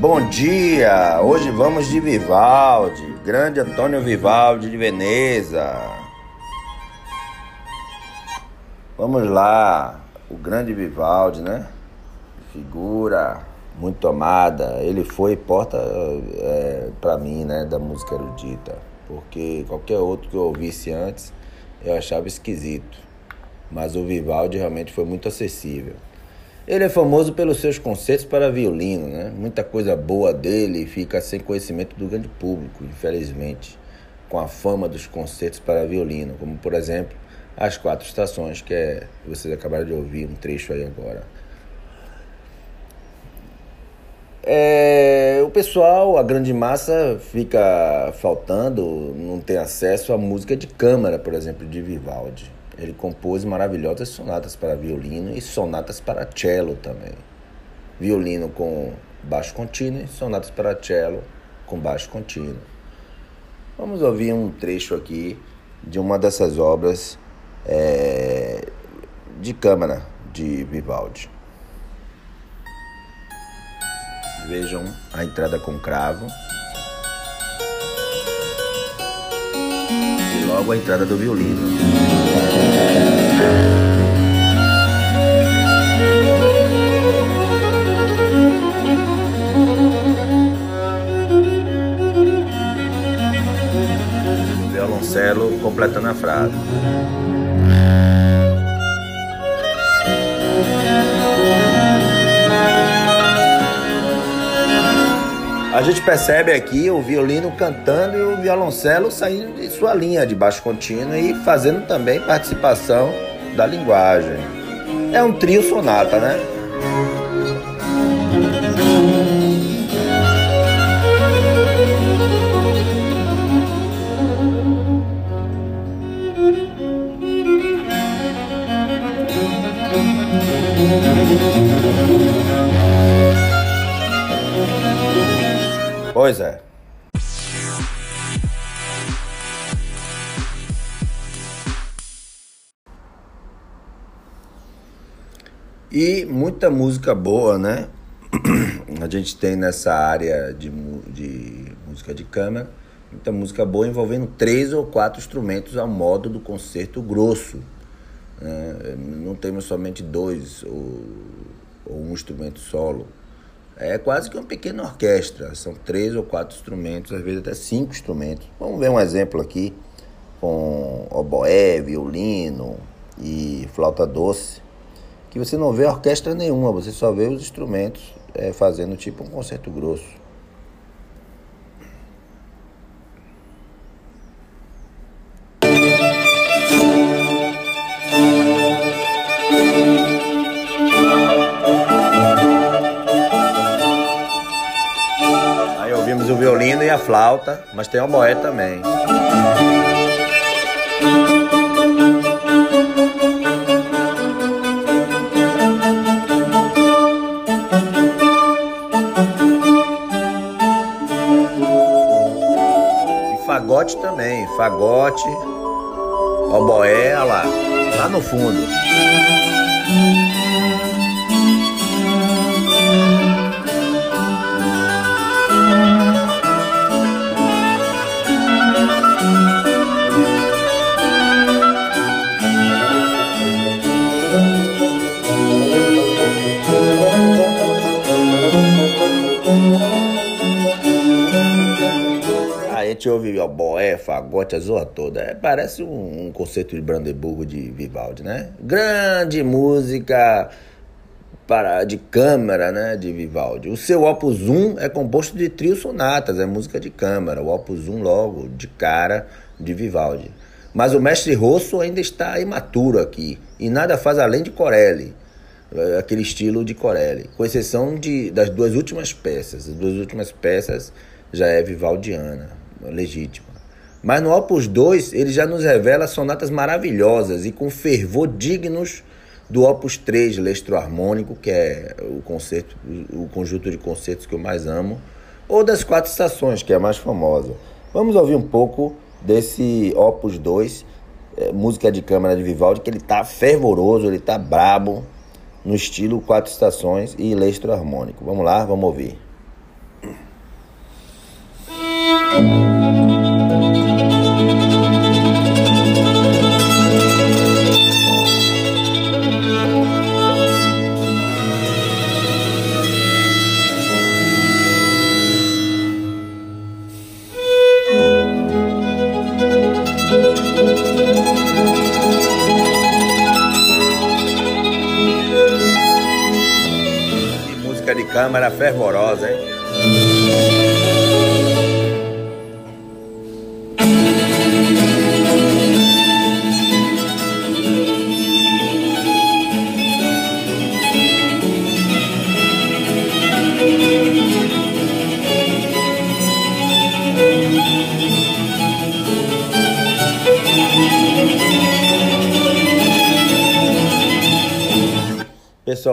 bom dia! Hoje vamos de Vivaldi, grande Antônio Vivaldi de Veneza. Vamos lá, o grande Vivaldi, né? Figura muito amada. Ele foi porta é, para mim, né, da música erudita, porque qualquer outro que eu ouvisse antes eu achava esquisito. Mas o Vivaldi realmente foi muito acessível. Ele é famoso pelos seus concertos para violino, né? Muita coisa boa dele fica sem conhecimento do grande público, infelizmente, com a fama dos concertos para violino, como por exemplo As Quatro Estações, que é vocês acabaram de ouvir um trecho aí agora. É, o pessoal, a grande massa, fica faltando, não tem acesso à música de câmara, por exemplo, de Vivaldi. Ele compôs maravilhosas sonatas para violino e sonatas para cello também. Violino com baixo contínuo e sonatas para cello com baixo contínuo. Vamos ouvir um trecho aqui de uma dessas obras é, de câmara de Vivaldi. Vejam a entrada com cravo. E logo a entrada do violino. Violoncelo completando a frase. A gente percebe aqui o violino cantando e o violoncelo saindo de sua linha de baixo contínuo e fazendo também participação da linguagem. É um trio sonata, né? Muita música boa, né? A gente tem nessa área de, de música de câmara, muita música boa envolvendo três ou quatro instrumentos ao modo do concerto grosso. Né? Não temos somente dois ou, ou um instrumento solo é quase que uma pequena orquestra. São três ou quatro instrumentos, às vezes até cinco instrumentos. Vamos ver um exemplo aqui com oboé, violino e flauta doce, que você não vê orquestra nenhuma, você só vê os instrumentos é, fazendo tipo um concerto grosso. violino e a flauta, mas tem o boé também. Fagote também, fagote, oboé, lá, lá no fundo. Ouve boé, fagote, a zoa toda. É, parece um, um, conceito de Brandeburgo de Vivaldi, né? Grande música para de câmara, né, de Vivaldi. O seu Opus 1 é composto de trio sonatas, é música de câmara. O Opus 1 logo de cara de Vivaldi. Mas o mestre Rosso ainda está imaturo aqui e nada faz além de Corelli é, aquele estilo de Corelli, com exceção de, das duas últimas peças. As duas últimas peças já é vivaldiana legítima. Mas no Opus 2, ele já nos revela sonatas maravilhosas e com fervor dignos do Opus 3, Lestro Harmônico, que é o concerto, o conjunto de concertos que eu mais amo, ou das Quatro Estações, que é a mais famosa. Vamos ouvir um pouco desse Opus 2, é, música de câmara de Vivaldi, que ele tá fervoroso, ele tá brabo, no estilo Quatro Estações e Lestro Harmônico. Vamos lá, vamos ouvir câmara fervorosa, hein?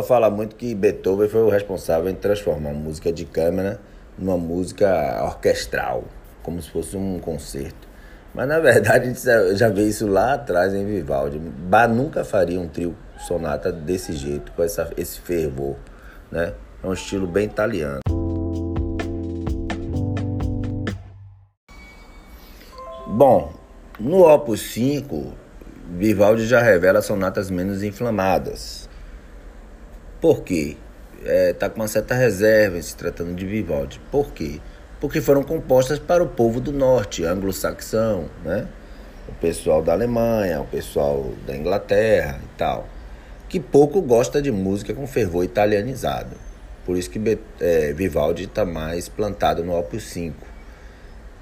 Fala muito que Beethoven foi o responsável em transformar a música de câmara numa música orquestral, como se fosse um concerto. Mas na verdade gente já vê isso lá atrás em Vivaldi. Bach nunca faria um trio sonata desse jeito, com essa, esse fervor. Né? É um estilo bem italiano. Bom, no Opus 5, Vivaldi já revela sonatas menos inflamadas por quê? É, tá com uma certa reserva se tratando de Vivaldi. Por quê? Porque foram compostas para o povo do norte, anglo-saxão, né? O pessoal da Alemanha, o pessoal da Inglaterra e tal, que pouco gosta de música com fervor italianizado. Por isso que é, Vivaldi está mais plantado no Opus 5,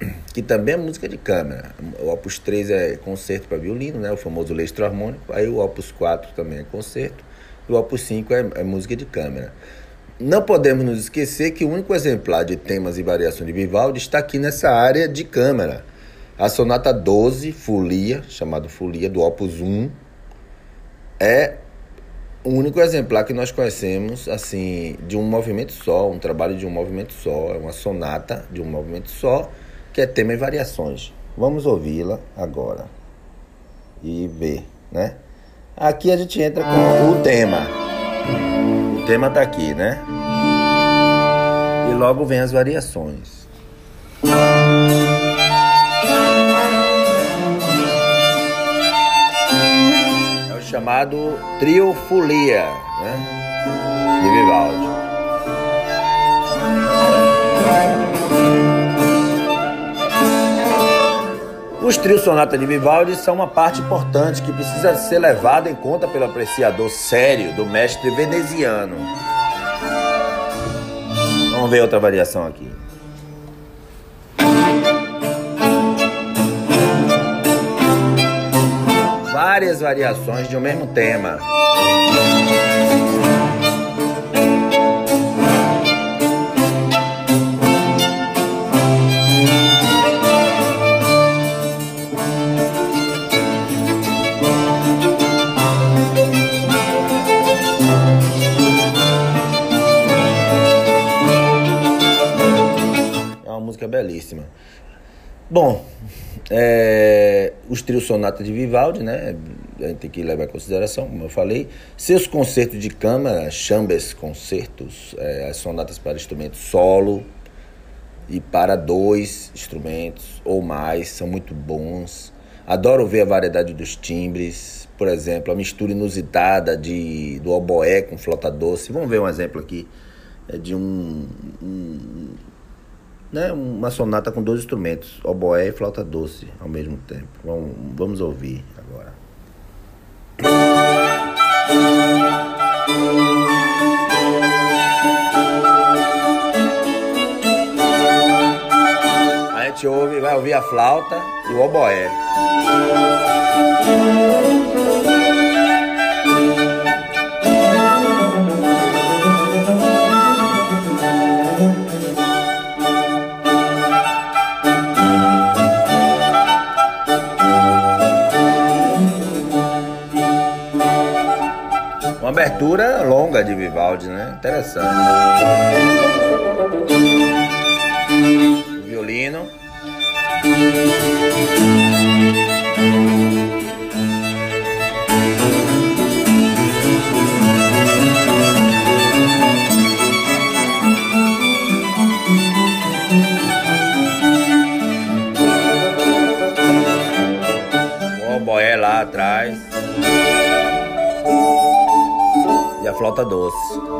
que também é música de câmara. O Opus 3 é concerto para violino, né? o famoso lestro harmônico. Aí o Opus 4 também é concerto o Opus 5 é, é música de câmara. Não podemos nos esquecer que o único exemplar de temas e variações de Vivaldi está aqui nessa área de câmara. A sonata 12, Folia, chamado Folia, do Opus 1, é o único exemplar que nós conhecemos, assim, de um movimento só, um trabalho de um movimento só, é uma sonata de um movimento só, que é tema e variações. Vamos ouvi-la agora e ver, né? Aqui a gente entra com o tema. O tema tá aqui, né? E logo vem as variações. É o chamado Trio Folia, né? De Vivaldi. Os trios sonata de Vivaldi são uma parte importante que precisa ser levada em conta pelo apreciador sério do mestre veneziano. Vamos ver outra variação aqui. Várias variações de um mesmo tema. Sonata de Vivaldi, né? A gente tem que levar em consideração, como eu falei. Seus concertos de câmara, chambers concertos, é, as sonatas para instrumento solo e para dois instrumentos ou mais, são muito bons. Adoro ver a variedade dos timbres, por exemplo, a mistura inusitada de, do oboé com flauta doce. Vamos ver um exemplo aqui é de um, um né, uma sonata com dois instrumentos, oboé e flauta doce ao mesmo tempo. Vamos, vamos ouvir agora. A gente ouve, vai ouvir a flauta e o oboé. Abertura longa de Vivaldi, né? Interessante. Violino. Flauta doce.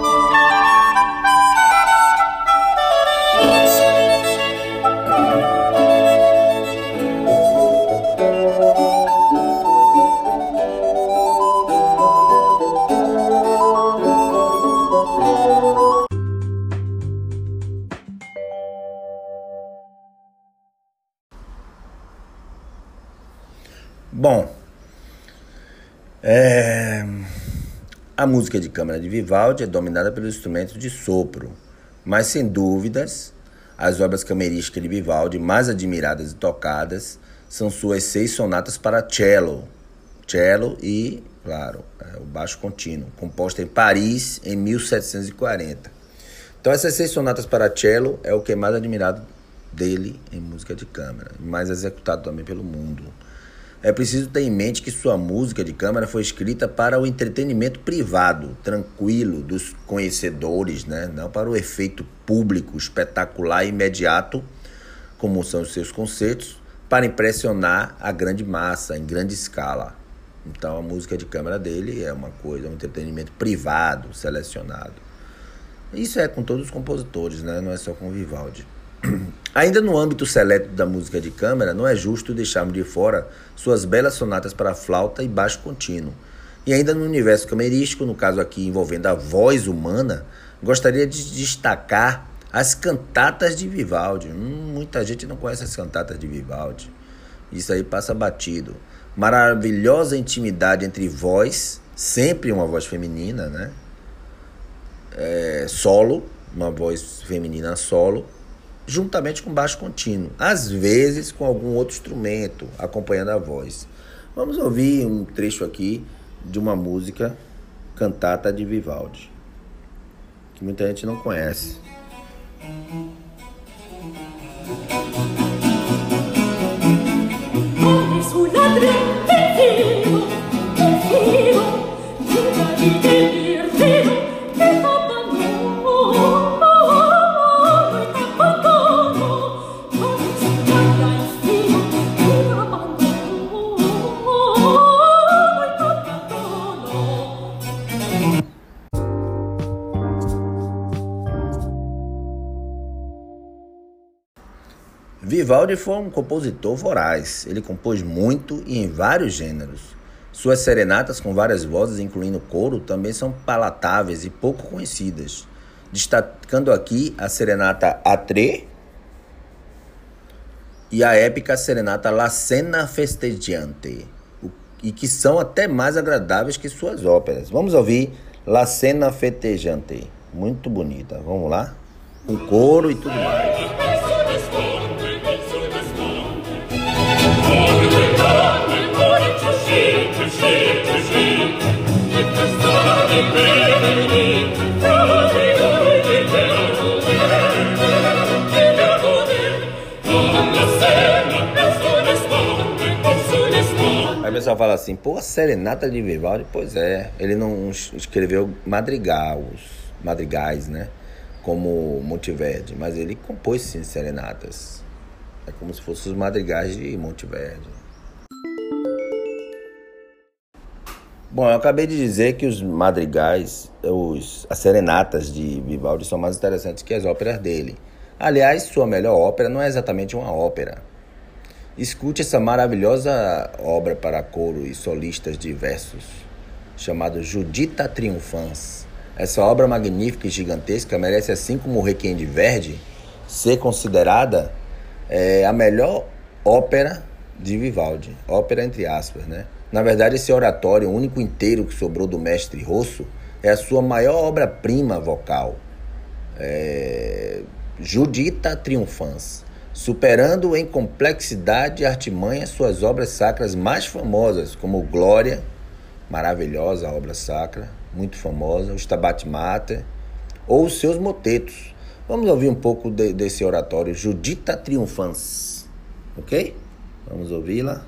A música de câmara de Vivaldi é dominada pelo instrumento de sopro, mas sem dúvidas, as obras camerísticas de Vivaldi mais admiradas e tocadas são suas seis sonatas para cello, cello e, claro, é, o baixo contínuo, composta em Paris em 1740. Então essas seis sonatas para cello é o que é mais admirado dele em música de câmara, mais executado também pelo mundo. É preciso ter em mente que sua música de câmara foi escrita para o entretenimento privado, tranquilo, dos conhecedores, né? não para o efeito público, espetacular e imediato, como são os seus concertos, para impressionar a grande massa, em grande escala. Então a música de câmara dele é uma coisa, um entretenimento privado, selecionado. Isso é com todos os compositores, né? não é só com o Vivaldi. Ainda no âmbito seleto da música de câmara, não é justo deixarmos de fora suas belas sonatas para flauta e baixo contínuo. E ainda no universo camerístico, no caso aqui envolvendo a voz humana, gostaria de destacar as cantatas de Vivaldi. Hum, muita gente não conhece as cantatas de Vivaldi. Isso aí passa batido. Maravilhosa intimidade entre voz, sempre uma voz feminina, né? É, solo, uma voz feminina solo, juntamente com baixo contínuo, às vezes com algum outro instrumento acompanhando a voz. Vamos ouvir um trecho aqui de uma música cantata de Vivaldi, que muita gente não conhece. Vivaldi foi um compositor voraz. Ele compôs muito e em vários gêneros. Suas serenatas com várias vozes, incluindo coro, também são palatáveis e pouco conhecidas, destacando aqui a serenata Atre e a épica serenata La Cena Festeggiante, e que são até mais agradáveis que suas óperas. Vamos ouvir La Cena Festeggiante, muito bonita. Vamos lá? Com coro e tudo mais. Pessoal fala assim, pô, a serenata de Vivaldi, pois é, ele não escreveu madrigais, madrigais, né? Como Monteverdi, mas ele compôs sim serenatas. É como se fossem os madrigais de Monteverdi. Bom, eu acabei de dizer que os madrigais, os, as serenatas de Vivaldi são mais interessantes que as óperas dele. Aliás, sua melhor ópera não é exatamente uma ópera. Escute essa maravilhosa obra para coro e solistas diversos, chamada Judita Triunfans. Essa obra magnífica e gigantesca merece, assim como o Requiem de Verdi, ser considerada é, a melhor ópera de Vivaldi. Ópera entre aspas, né? Na verdade, esse oratório, o único inteiro que sobrou do mestre Rosso, é a sua maior obra-prima vocal. É... Judita Triunfans, superando em complexidade e artimanha suas obras sacras mais famosas, como Glória, maravilhosa obra sacra, muito famosa, o Stabat Mater, ou os seus motetos. Vamos ouvir um pouco de, desse oratório, Judita Triunfans, ok? Vamos ouvi-la.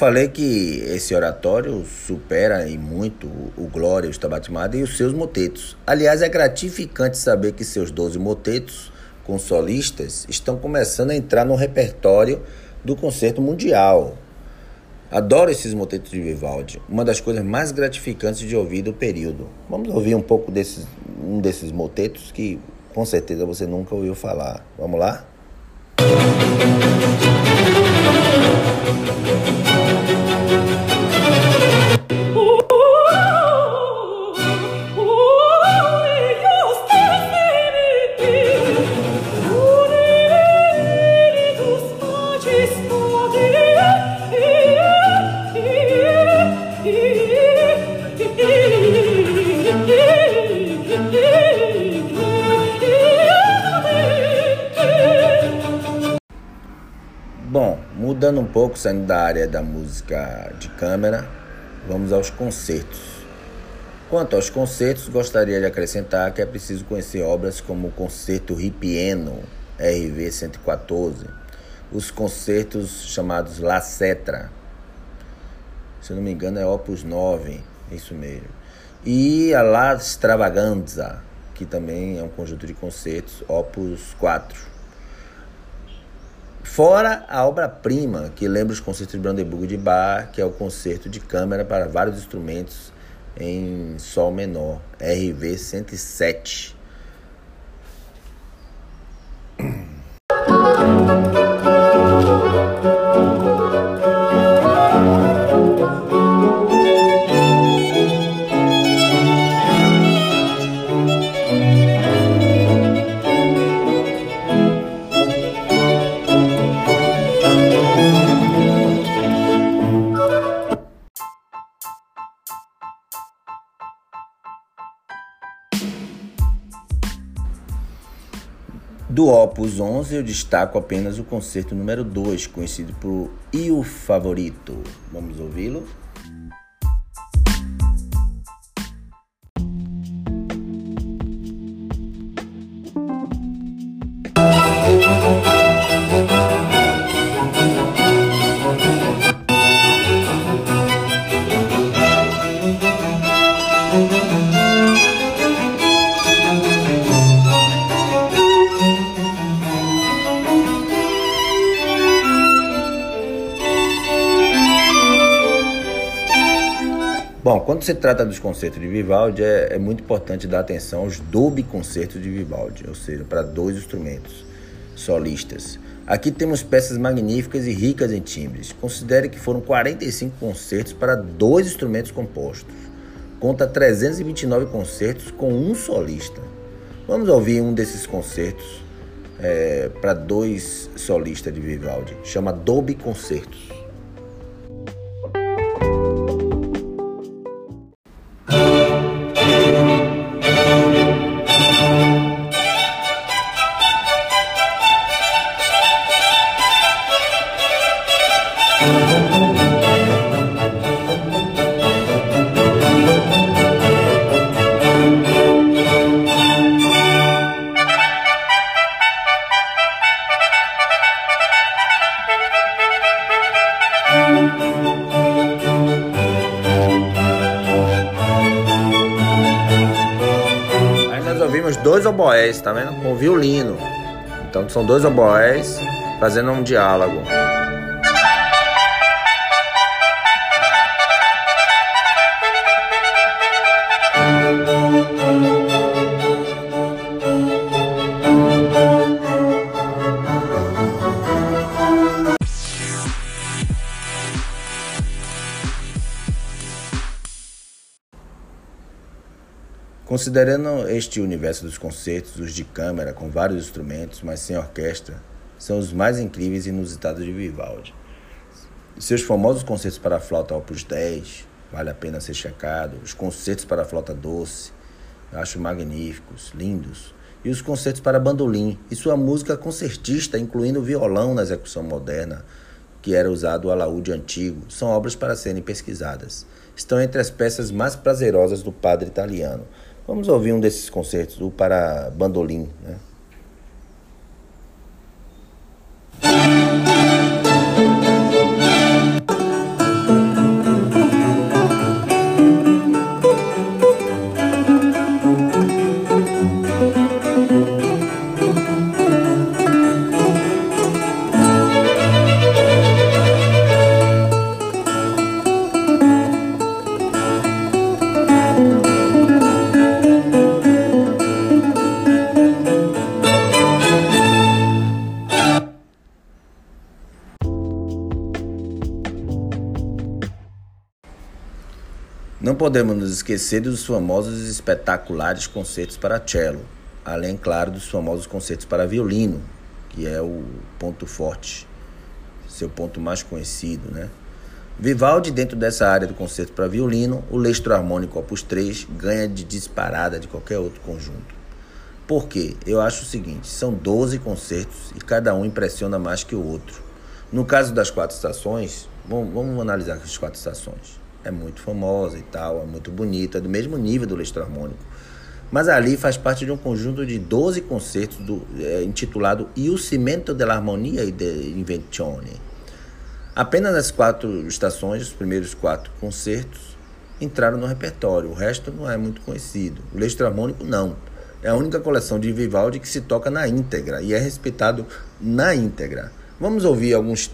Falei que esse oratório supera em muito o Glória, o Stabat Mater e os seus motetos. Aliás, é gratificante saber que seus 12 motetos com solistas estão começando a entrar no repertório do concerto mundial. Adoro esses motetos de Vivaldi, uma das coisas mais gratificantes de ouvir do período. Vamos ouvir um pouco desses, um desses motetos que com certeza você nunca ouviu falar. Vamos lá? Bom, mudando um pouco, saindo da área da música de câmera, vamos aos concertos. Quanto aos concertos, gostaria de acrescentar que é preciso conhecer obras como o Concerto Ripieno, RV 114, os concertos chamados La Cetra, se não me engano é Opus 9, isso mesmo, e a La Stravaganza, que também é um conjunto de concertos, Opus 4. Fora a obra-prima, que lembra os concertos de Brandeburgo de Bach, que é o concerto de câmara para vários instrumentos em Sol menor, RV 107. Do Opus 11, eu destaco apenas o concerto número 2, conhecido por Il Favorito. Vamos ouvi-lo? Quando se trata dos concertos de Vivaldi, é, é muito importante dar atenção aos dub concertos de Vivaldi, ou seja, para dois instrumentos solistas. Aqui temos peças magníficas e ricas em timbres. Considere que foram 45 concertos para dois instrumentos compostos. Conta 329 concertos com um solista. Vamos ouvir um desses concertos é, para dois solistas de Vivaldi. Chama Dolby Concertos. Dois oboés, tá vendo? Com violino. Então são dois oboés fazendo um diálogo. Considerando este universo dos concertos, os de câmara com vários instrumentos, mas sem orquestra, são os mais incríveis e inusitados de Vivaldi. Seus famosos concertos para a flauta Opus 10, vale a pena ser checado, os concertos para a flauta doce, eu acho magníficos, lindos, e os concertos para bandolim e sua música concertista, incluindo violão na execução moderna, que era usado o alaúde antigo, são obras para serem pesquisadas. Estão entre as peças mais prazerosas do padre italiano. Vamos ouvir um desses concertos, o para bandolim, né? Não podemos nos esquecer dos famosos e espetaculares concertos para cello, além, claro, dos famosos concertos para violino, que é o ponto forte, seu ponto mais conhecido, né? Vivaldi, dentro dessa área do concerto para violino, o lestro harmônico opus 3 ganha de disparada de qualquer outro conjunto. Por quê? Eu acho o seguinte, são 12 concertos e cada um impressiona mais que o outro. No caso das quatro estações, vamos, vamos analisar as quatro estações. É muito famosa e tal, é muito bonita, é do mesmo nível do lestro harmônico. Mas ali faz parte de um conjunto de 12 concertos do, é, intitulado Il Cimento dell'Armonia e dell'Invenzione. Apenas as quatro estações, os primeiros quatro concertos, entraram no repertório. O resto não é muito conhecido. O Lestro Harmônico, não. É a única coleção de Vivaldi que se toca na íntegra e é respeitado na íntegra. Vamos ouvir alguns,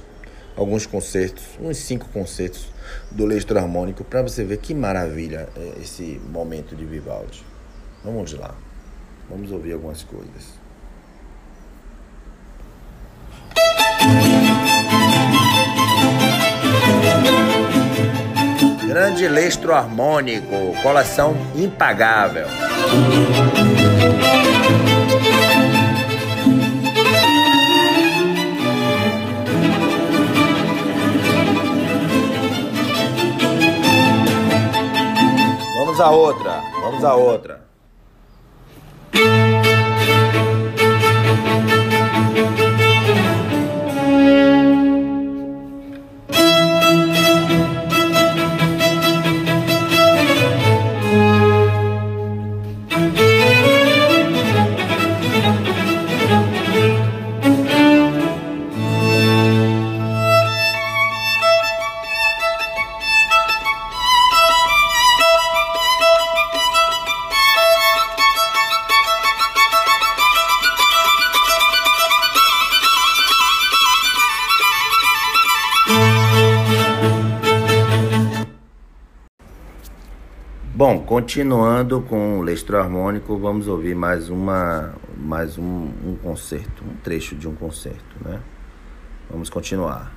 alguns concertos, uns cinco concertos do Lestro Harmônico para você ver que maravilha é esse momento de Vivaldi. Vamos lá. Vamos ouvir algumas coisas. Grande lestro harmônico, coleção impagável. Vamos a outra, vamos a outra. Continuando com o lestro harmônico, vamos ouvir mais uma, mais um, um concerto, um trecho de um concerto, né? Vamos continuar.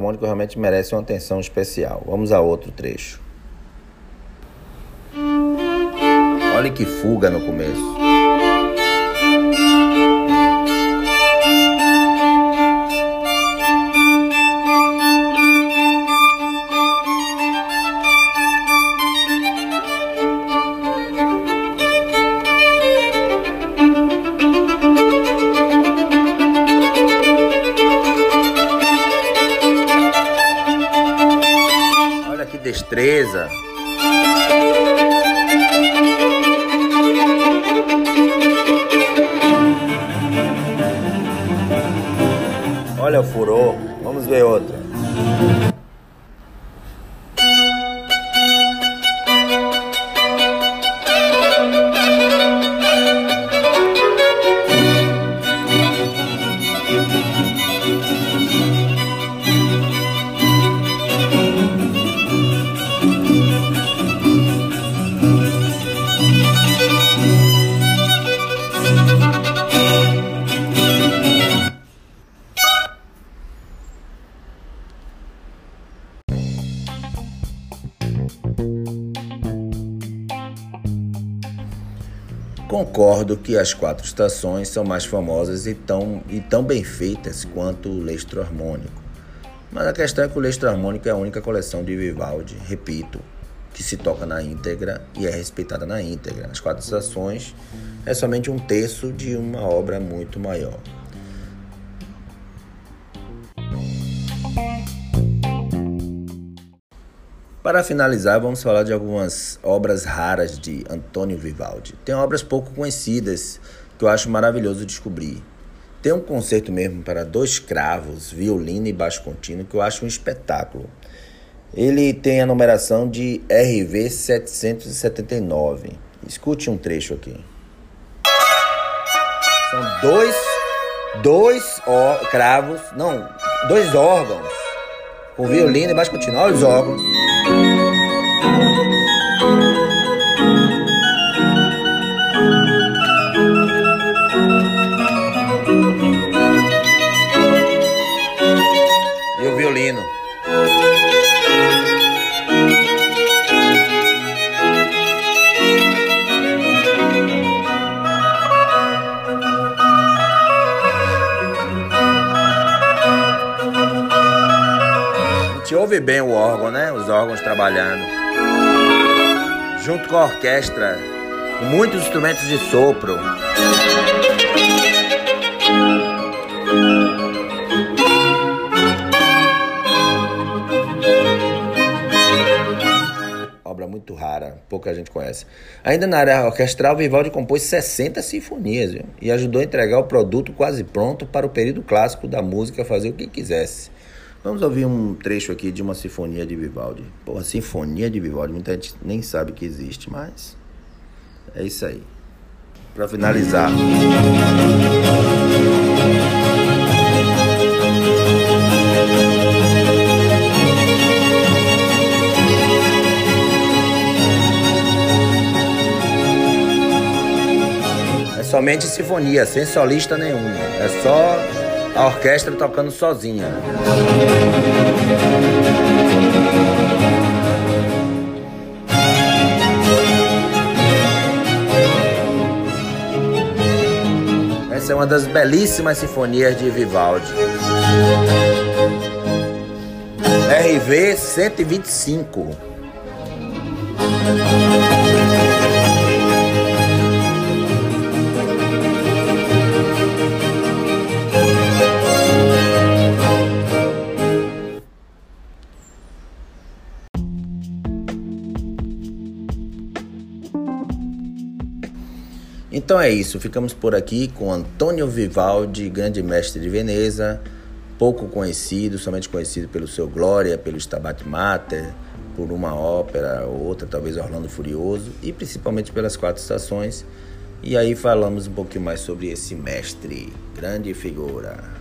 Harmônico realmente merece uma atenção especial. Vamos a outro trecho. Olha que fuga no começo. Concordo que as quatro estações são mais famosas e tão, e tão bem feitas quanto o lestro harmônico. Mas a questão é que o lestro harmônico é a única coleção de Vivaldi, repito, que se toca na íntegra e é respeitada na íntegra. As quatro estações é somente um terço de uma obra muito maior. Para finalizar, vamos falar de algumas obras raras de Antônio Vivaldi. Tem obras pouco conhecidas que eu acho maravilhoso descobrir. Tem um concerto mesmo para dois cravos, violino e baixo contínuo, que eu acho um espetáculo. Ele tem a numeração de RV 779. Escute um trecho aqui. São dois, dois cravos, não, dois órgãos, com violino e baixo continuo. Olha os órgãos. Ouve bem o órgão, né? Os órgãos trabalhando. Junto com a orquestra, com muitos instrumentos de sopro. Obra muito rara, pouca gente conhece. Ainda na área orquestral, Vivaldi compôs 60 sinfonias viu? e ajudou a entregar o produto quase pronto para o período clássico da música fazer o que quisesse. Vamos ouvir um trecho aqui de uma sinfonia de Vivaldi. Porra, sinfonia de Vivaldi, muita gente nem sabe que existe, mas é isso aí. Para finalizar. É somente sinfonia, sem solista nenhum. É só a orquestra tocando sozinha. Essa é uma das belíssimas sinfonias de Vivaldi. RV 125. Então é isso, ficamos por aqui com Antônio Vivaldi, grande mestre de Veneza, pouco conhecido, somente conhecido pelo seu Glória, pelo Stabat Mater, por uma ópera ou outra, talvez Orlando Furioso, e principalmente pelas quatro estações. E aí falamos um pouquinho mais sobre esse mestre, grande figura.